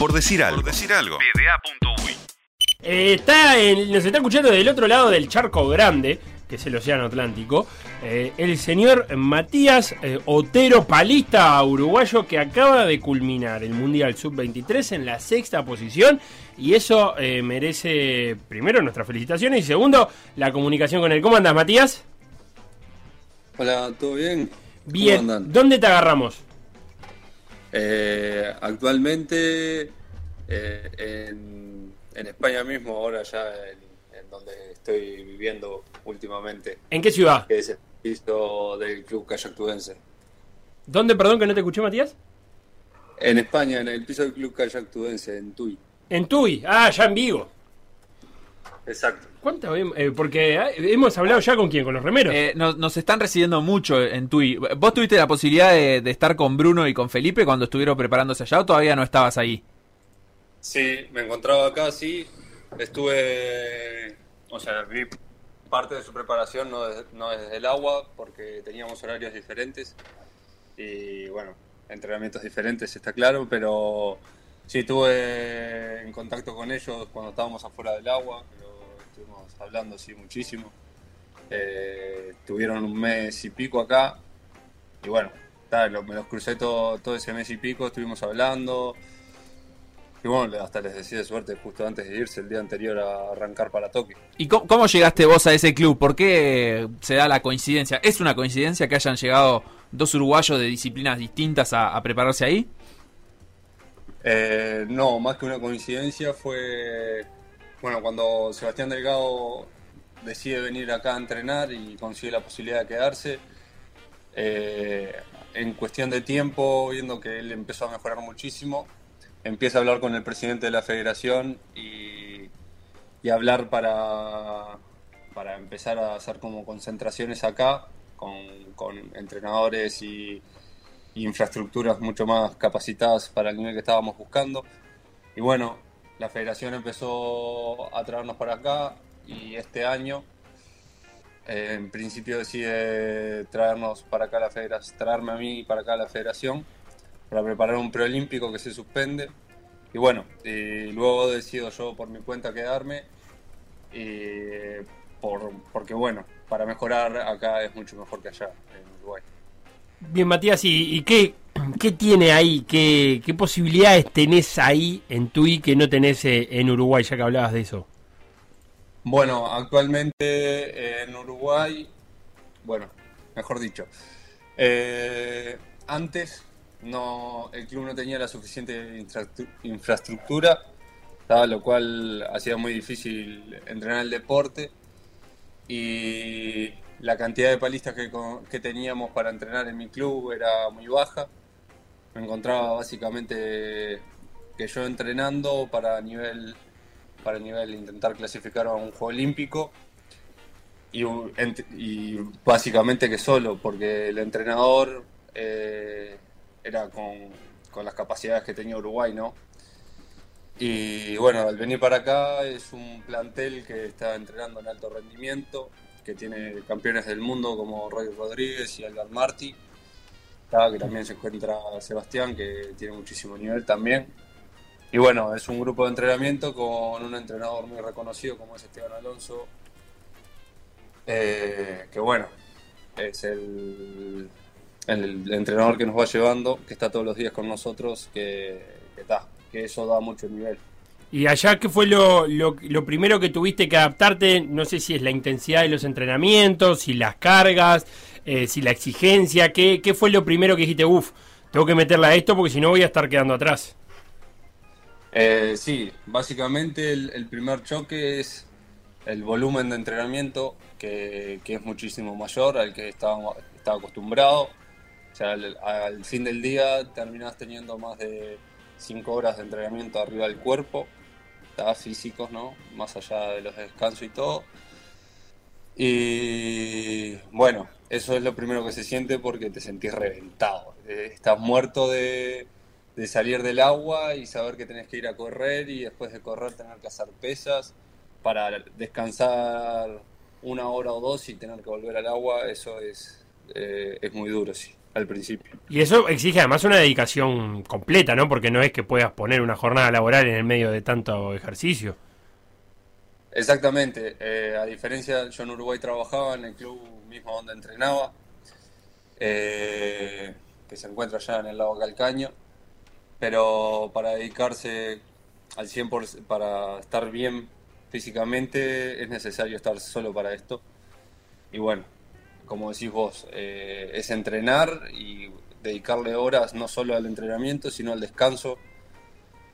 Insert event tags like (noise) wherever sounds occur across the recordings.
Por decir algo. Por decir algo. Eh, está en- nos está escuchando del otro lado del charco grande, que es el Océano Atlántico, eh, el señor Matías eh, Otero, palista uruguayo, que acaba de culminar el Mundial Sub-23 en la sexta posición. Y eso eh, merece, primero, nuestras felicitaciones y segundo, la comunicación con él. ¿Cómo andas, Matías? Hola, ¿todo bien? Bien. ¿Cómo andan? ¿Dónde te agarramos? Eh, actualmente eh, en, en España mismo, ahora ya en, en donde estoy viviendo últimamente, ¿En qué ciudad? que es el piso del Club Kayak Tudense. ¿Dónde, perdón, que no te escuché, Matías? En España, en el piso del Club Kayak Tudense, en Tui. En Tui. Ah, ya en Vigo. Exacto. ¿Cuántas eh, porque ah, hemos hablado ya con quién, con los remeros. Eh, nos, nos están recibiendo mucho en Tui. ¿Vos tuviste la posibilidad de, de estar con Bruno y con Felipe cuando estuvieron preparándose allá o todavía no estabas ahí? Sí, me encontraba acá, sí. Estuve, o sea, vi parte de su preparación, no, desde- no desde el agua, porque teníamos horarios diferentes y, bueno, entrenamientos diferentes, está claro, pero sí estuve en contacto con ellos cuando estábamos afuera del agua, pero estuvimos hablando, sí, muchísimo. Eh, tuvieron un mes y pico acá y, bueno, ta, lo- me los crucé todo, todo ese mes y pico, estuvimos hablando. Y bueno, hasta les decía de suerte justo antes de irse el día anterior a arrancar para Tokio. ¿Y cómo, cómo llegaste vos a ese club? ¿Por qué se da la coincidencia? ¿Es una coincidencia que hayan llegado dos uruguayos de disciplinas distintas a, a prepararse ahí? Eh, no, más que una coincidencia fue, bueno, cuando Sebastián Delgado decide venir acá a entrenar y consigue la posibilidad de quedarse, eh, en cuestión de tiempo, viendo que él empezó a mejorar muchísimo, empieza a hablar con el presidente de la federación y, hablar para, para empezar a hacer como concentraciones acá con, con entrenadores y, y infraestructuras mucho más capacitadas para el nivel que estábamos buscando. Y bueno, la federación empezó a traernos para acá y este año eh, en principio decide traernos para acá la federación, traerme a mí para acá la federación para preparar un preolímpico que se suspende. Y bueno, y luego decido yo por mi cuenta quedarme y por, porque bueno, para mejorar acá es mucho mejor que allá en Uruguay. Bien, Matías, ¿y, qué, tiene ahí? ¿Qué, ¿Qué posibilidades tenés ahí en Tui que no tenés eh, en Uruguay, ya que hablabas de eso? Bueno, actualmente eh, en Uruguay, bueno, mejor dicho, eh, antes no, el club no tenía la suficiente infraestructura, lo cual hacía muy difícil entrenar el deporte y la cantidad de palistas que, teníamos para entrenar en mi club era muy baja. Me encontraba básicamente que yo entrenando para nivel para el nivel intentar clasificar a un juego olímpico y básicamente que solo porque el entrenador eh, era con, con las capacidades que tenía Uruguay, ¿no? Y bueno, al venir para acá es un plantel que está entrenando en alto rendimiento, que tiene campeones del mundo como Roy Rodríguez y Albert Martí, que también se encuentra Sebastián, que tiene muchísimo nivel también. Y bueno, es un grupo de entrenamiento con un entrenador muy reconocido como es Esteban Alonso, eh, que bueno, es el, entrenador que nos va llevando, que está todos los días con nosotros, que, que, que eso da mucho nivel. ¿Y allá qué fue lo, lo, primero que tuviste que adaptarte? No sé si es la intensidad de los entrenamientos, si las cargas, eh, si la exigencia. ¿qué, ¿Qué fue lo primero que dijiste? Uf, tengo que meterla a esto porque si no voy a estar quedando atrás. Eh, sí, básicamente el, primer choque es el volumen de entrenamiento, que, que es muchísimo mayor al que estaba, estaba acostumbrado. O sea, al, fin del día terminás teniendo más de 5 horas de entrenamiento arriba del cuerpo, físicos, ¿no? Más allá de los descansos y todo. Y bueno, eso es lo primero que se siente porque te sentís reventado. Eh, Estás muerto de, de salir del agua y saber que tenés que ir a correr y después de correr tener que hacer pesas para descansar una hora o dos y tener que volver al agua, eso es, eh, es muy duro, sí. Al principio. Y eso exige además una dedicación completa, ¿no? Porque no es que puedas poner una jornada laboral en el medio de tanto ejercicio. Exactamente, eh, a diferencia, yo en Uruguay trabajaba en el club mismo donde entrenaba, eh, que se encuentra allá en el lago Calcaño, pero para dedicarse al 100%, para estar bien físicamente, es necesario estar solo para esto. Y bueno, como decís vos, eh, es entrenar y dedicarle horas no solo al entrenamiento, sino al descanso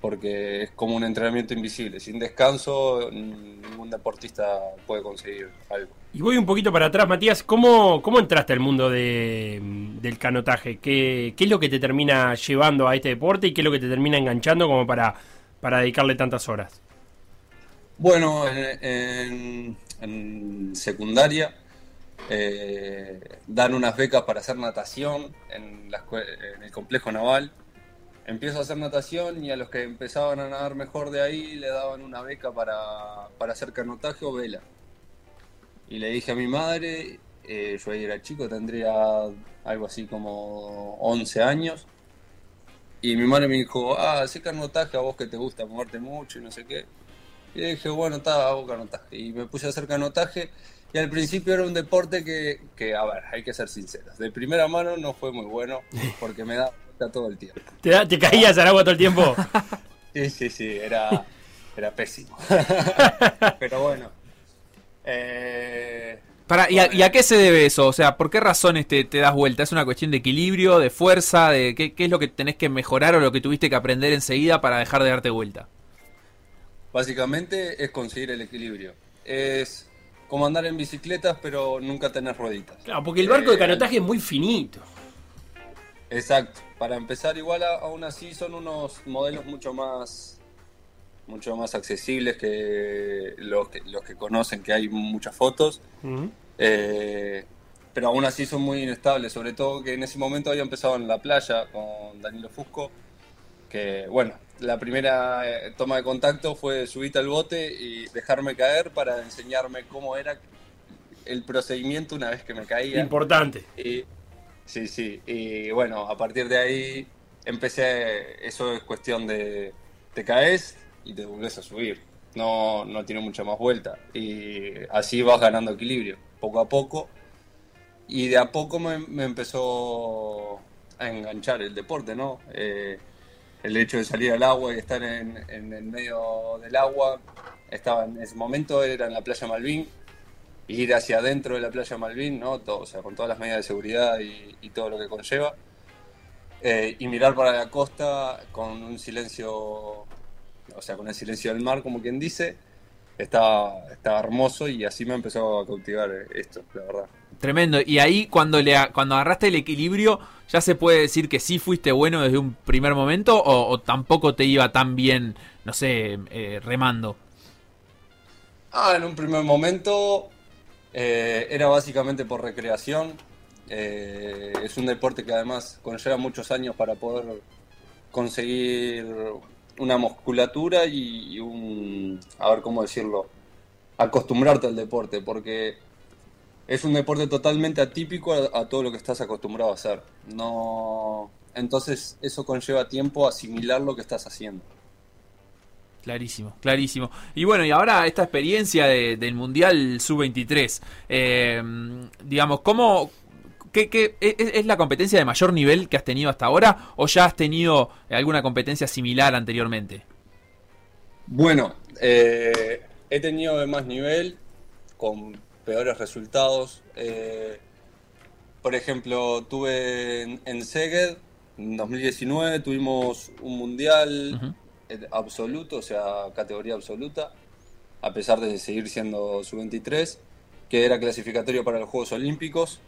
porque es como un entrenamiento invisible. Sin descanso, ningún deportista puede conseguir algo. Y voy un poquito para atrás, Matías. ¿Cómo, cómo entraste al mundo de, del canotaje? ¿Qué, ¿Qué, es lo que te termina llevando a este deporte y qué es lo que te termina enganchando como para, para dedicarle tantas horas? Bueno, en, en, secundaria eh, dan unas becas para hacer natación en, el complejo naval empiezo a hacer natación y a los que empezaban a nadar mejor de ahí le daban una beca para, hacer canotaje o vela. Y le dije a mi madre, eh, yo ahí era chico, tendría algo así como 11 años. Y mi madre me dijo, ah, hace canotaje a vos que te gusta moverte mucho y no sé qué. Y dije, bueno, está, hago canotaje. Y me puse a hacer canotaje. Y al principio era un deporte que, que, a ver, hay que ser sinceros. De primera mano no fue muy bueno porque me da todo el tiempo. ¿Te, te caías al agua todo el tiempo? (laughs) sí, sí, sí, era, era pésimo. (laughs) Pero bueno. Eh, Para, ¿y, a, qué se debe eso? O sea, ¿por qué razones te, te das vuelta? ¿Es una cuestión de equilibrio, de fuerza? de qué, qué, es lo que tenés que mejorar o lo que tuviste que aprender enseguida para dejar de darte vuelta? Básicamente es conseguir el equilibrio. Es como andar en bicicletas, pero nunca tener rueditas. Claro, porque el barco de eh, canotaje es muy finito. Exacto. Para empezar, igual aún así son unos modelos mucho más mucho más accesibles que los que, los que conocen, que hay muchas fotos. Eh, pero aún así son muy inestables, sobre todo que en ese momento había empezado en la playa con Danilo Fusco, que bueno, la primera eh, toma de contacto fue subirte al bote y dejarme caer para enseñarme cómo era el procedimiento una vez que me caía. Importante. Y, Sí, sí. Y bueno, a partir de ahí empecé, eso es cuestión de, te caes y te volvés a subir. No, no tiene mucha más vuelta. Y así vas ganando equilibrio, poco a poco. Y de a poco me, empezó a enganchar el deporte, ¿no? Eh, el hecho de salir al agua y estar en, en el medio del agua. Estaba en ese momento, era en la playa Malvin, ir hacia adentro de la playa Malvin, ¿no? Todo, o sea, con todas las medidas de seguridad y, todo lo que conlleva. Eh, y mirar para la costa con un silencio, o sea, con el silencio del mar, como quien dice, estaba, estaba hermoso y así me empezó a cautivar esto, la verdad. Tremendo. Y ahí cuando le cuando agarraste el equilibrio, ya se puede decir que sí fuiste bueno desde un primer momento o, tampoco te iba tan bien, no sé, eh, remando. Ah, en un primer momento eh, era básicamente por recreación. Eh, es un deporte que además conlleva muchos años para poder conseguir una musculatura y, un, a ver cómo decirlo, acostumbrarte al deporte, porque es un deporte totalmente atípico a, todo lo que estás acostumbrado a hacer. No, entonces eso conlleva tiempo a asimilar lo que estás haciendo. Clarísimo, clarísimo. Y bueno, y ahora esta experiencia del Mundial Sub-23, eh, digamos, ¿cómo, qué, es, la competencia de mayor nivel que has tenido hasta ahora o ya has tenido alguna competencia similar anteriormente? Bueno, eh, he tenido de más nivel, con peores resultados. Eh, por ejemplo, tuve en, en Seged, en 2019, tuvimos un mundial absoluto, o sea, categoría absoluta, a pesar de seguir siendo su 23 que era clasificatorio para los Juegos Olímpicos.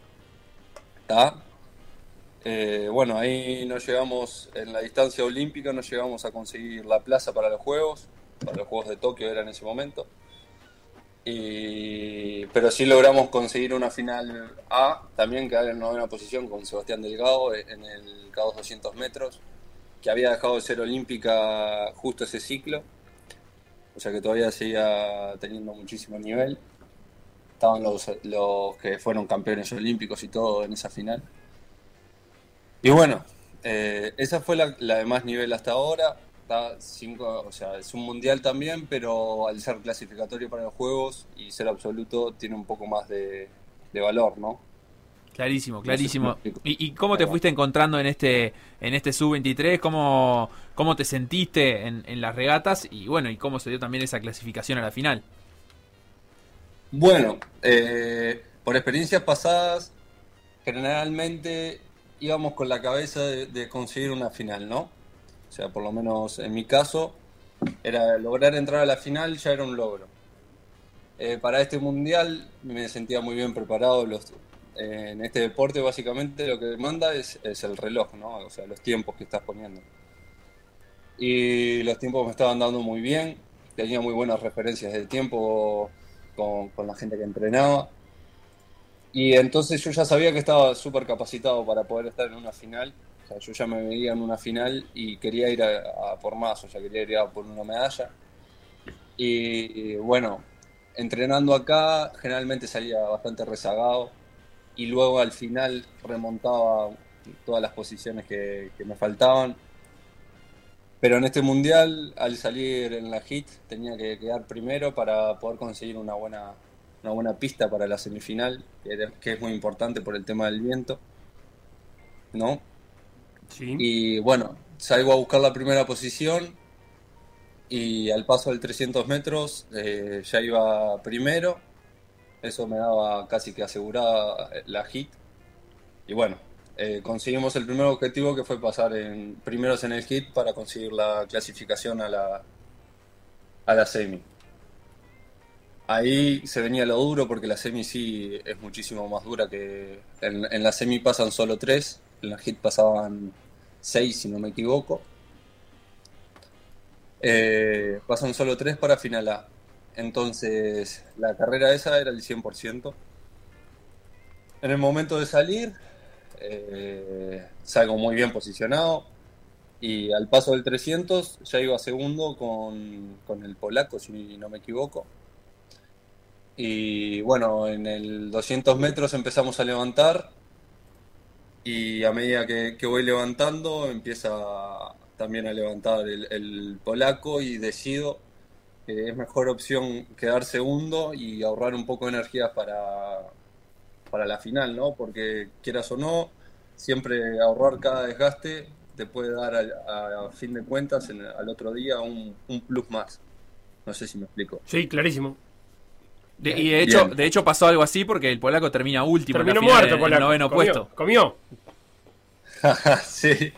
Eh, bueno, ahí no llegamos, en la distancia olímpica no llegamos a conseguir la plaza para los Juegos, para los Juegos de Tokio era en ese momento. Pero sí logramos conseguir una final A, también quedar en novena posición con Sebastián Delgado en el K2 200 metros que había dejado de ser olímpica justo ese ciclo, o sea que todavía seguía teniendo muchísimo nivel. Estaban los, los que fueron campeones olímpicos y todo en esa final. Y bueno, eh, esa fue la, de más nivel hasta ahora. Está cinco, o sea, es un mundial también, pero al ser clasificatorio para los juegos y ser absoluto, tiene un poco más de, valor, ¿no? Clarísimo, clarísimo. ¿Y, cómo te fuiste encontrando en este en este sub-23? ¿Cómo, ¿Cómo te sentiste en, en, las regatas? Y bueno, ¿y cómo se dio también esa clasificación a la final? Bueno, eh, por experiencias pasadas, generalmente íbamos con la cabeza de, conseguir una final, ¿no? O sea, por lo menos en mi caso, era lograr entrar a la final ya era un logro. Eh, para este mundial me sentía muy bien preparado. Los, eh, en este deporte básicamente lo que demanda es, el reloj, ¿no? O sea, los tiempos que estás poniendo. Y los tiempos me estaban dando muy bien. Tenía muy buenas referencias de tiempo con, con la gente que entrenaba. Y entonces yo ya sabía que estaba súper capacitado para poder estar en una final. Yo ya me veía en una final y quería ir a, por más, o sea, quería ir a por una medalla. Y, bueno, entrenando acá generalmente salía bastante rezagado y luego al final remontaba todas las posiciones que, que me faltaban. Pero en este mundial, al salir en la hit, tenía que quedar primero para poder conseguir una buena, una buena pista para la semifinal, que, es muy importante por el tema del viento. ¿No? Y bueno, salgo a buscar la primera posición y al paso del 300 metros eh, ya iba primero. Eso me daba casi que asegurada la hit. Y bueno, eh, conseguimos el primer objetivo que fue pasar en primeros en el hit para conseguir la clasificación a la, a la semi. Ahí se venía lo duro porque la semi sí es muchísimo más dura que... En, la semi pasan solo tres, en la hit pasaban seis si no me equivoco. Eh, pasan solo tres para final A. Entonces la carrera esa era el 100%. En el momento de salir, eh, salgo muy bien posicionado y al paso del 300 ya iba segundo con, con el polaco, si no me equivoco. Y bueno, en el 200 metros empezamos a levantar y a medida que, voy levantando empieza también a levantar el, polaco y decido que es mejor opción quedar segundo y ahorrar un poco de energía para, para la final, ¿no? Porque quieras o no, siempre ahorrar cada desgaste te puede dar a, fin de cuentas al otro día un, un plus más. No sé si me explico. Sí, clarísimo y de hecho, de hecho pasó algo así porque el polaco termina último. Terminó muerto, en el noveno puesto. Comió. (laughs) sí.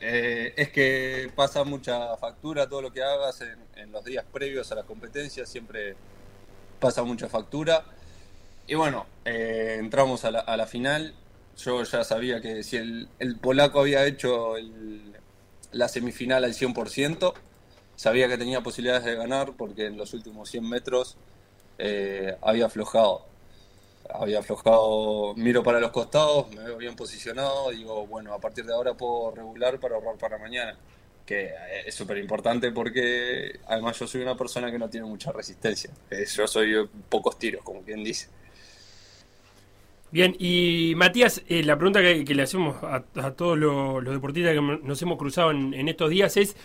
Eh, es que pasa mucha factura todo lo que hagas en, los días previos a la competencia, siempre pasa mucha factura. Y bueno, eh, entramos a la, final. Yo ya sabía que si el, polaco había hecho la semifinal al 100%, sabía que tenía posibilidades de ganar porque en los últimos 100 metros eh, había aflojado. Había aflojado, miro para los costados, me veo bien posicionado, digo, bueno, a partir de ahora puedo regular para ahorrar para mañana, que eh, es súper importante porque además yo soy una persona que no tiene mucha resistencia, eh, yo soy pocos tiros, como quien dice. Bien, y Matías, la pregunta que, le hacemos a, todos los, deportistas que nos hemos cruzado en, estos días es,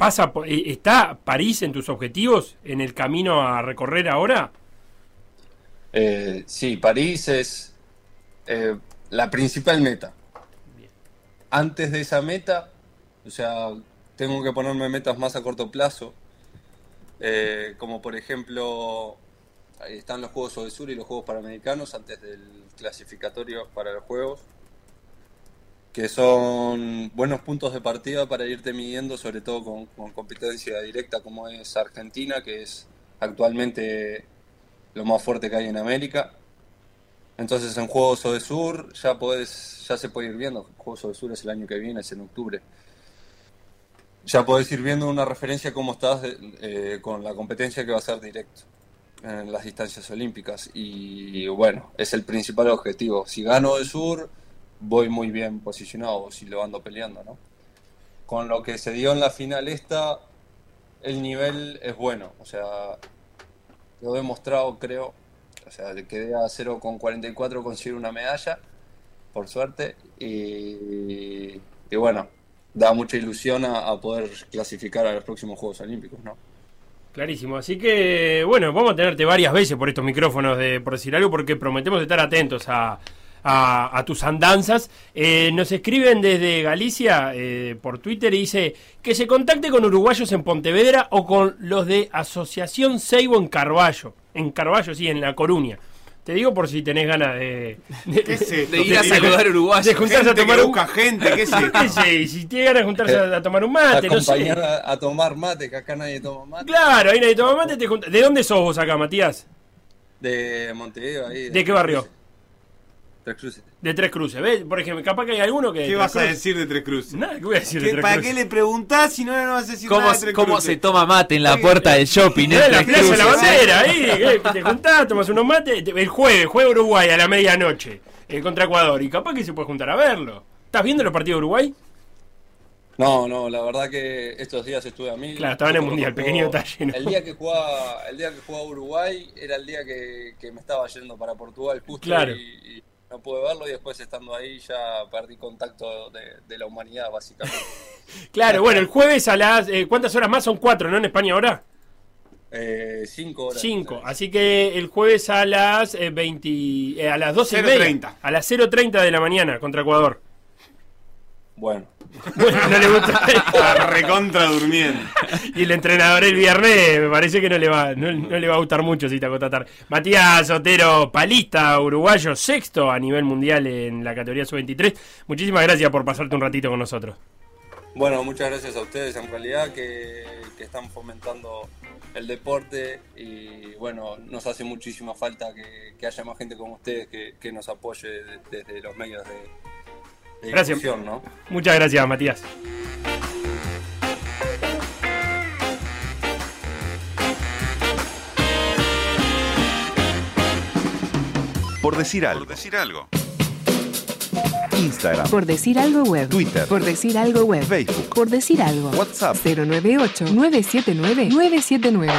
pasa eh, ¿Está París en tus objetivos en el camino a recorrer ahora? Eh, sí, París es eh, la principal meta. Antes de esa meta, o sea, tengo que ponerme metas más a corto plazo, como por ejemplo, están los Juegos Sur y los Juegos Panamericanos antes del clasificatorio para los Juegos que son buenos puntos de partida para irte midiendo, sobre todo con, competencia directa como es Argentina, que es actualmente lo más fuerte que hay en América. Entonces en Juegos de Sur ya podés, ya se puede ir viendo, Juegos de Sur es el año que viene, es en octubre. Ya podés ir viendo una referencia cómo estás eh, con la competencia que va a ser directo en las distancias olímpicas. Y bueno, es el principal objetivo. Si gano de Sur, voy muy bien posicionado si lo ando peleando, ¿no? Con lo que se dio en la final esta, el nivel es bueno, o sea, lo he demostrado, creo, o sea, quedé a 0,44 conseguir una medalla por suerte. Y, y bueno, da mucha ilusión a, a poder clasificar a los próximos Juegos Olímpicos, ¿no? Clarísimo, así que bueno, vamos a tenerte varias veces por estos micrófonos de por decir algo porque prometemos estar atentos a, a, a tus andanzas. Eh, nos escriben desde Galicia eh, por Twitter y dice que se contacte con uruguayos en Pontevedra o con los de Asociación Seibo en Carballo. En Carballo, sí, en La Coruña. Te digo por si tenés ganas de, ¿Qué ir a saludar uruguayos. de juntarse a tomar que un busca gente, ¿qué? ¿Qué sé? Y si tiene ganas de juntarse a, a tomar un mate, no sé. Acompañar a, a tomar mate, que acá nadie toma mate. Claro, ahí nadie toma mate, te junta- ¿De dónde sos vos acá, Matías? De Montevideo, ahí. ¿De qué barrio? Tres Cruces. De Tres Cruces, ¿ves? Por ejemplo, capaz que hay alguno que... ¿Qué vas a decir de Tres Cruces? Nada, ¿qué voy a decir de ¿Qué- Tres ¿Para Cruces? qué le preguntás si no, no vas a decir ¿Cómo, nada de Tres cómo Cruces? se toma mate en la puerta del shopping? En la Tres plaza de la bandera, ahí, eh, te juntás, tomas unos mates, te- el jueves, juega Uruguay a la medianoche eh, contra Ecuador, y capaz que se puede juntar a verlo. ¿Estás viendo los partidos de Uruguay? No, no, la verdad que estos días estuve a mí. Claro, estaba en el Mundial, pequeño detalle, ¿no? El día que jugaba, el día que jugaba Uruguay era el día que, que me estaba yendo para Portugal justo Claro. y, y no pude verlo y después estando ahí ya perdí contacto de, de la humanidad básicamente. (laughs) Claro, bueno, el jueves a las... eh, ¿Cuántas horas más? Son cuatro, ¿no? En España ahora. Eh, cinco horas. Cinco. Así que el jueves a las eh, 20... eh, a las 12 y media. 0:30. A las 0.30 de la mañana contra Ecuador. Bueno, Bueno, no le gusta... Está recontra durmiendo. Y el entrenador el viernes me parece que no le va, no, no le va a gustar mucho si te acotatar. Matías Otero, palista uruguayo, sexto a nivel mundial en la categoría sub-23. Muchísimas gracias por pasarte un ratito con nosotros. bueno, muchas gracias a ustedes en realidad que, que están fomentando el deporte y bueno, nos hace muchísima falta que, que haya más gente como ustedes que, que nos apoye de- desde los medios de Gracias. Muchas gracias, Matías. Por decir algo. decir algo. Instagram, Por decir algo web. Twitter. Por decir algo web. Facebook, Por decir algo. WhatsApp. 098 979 979.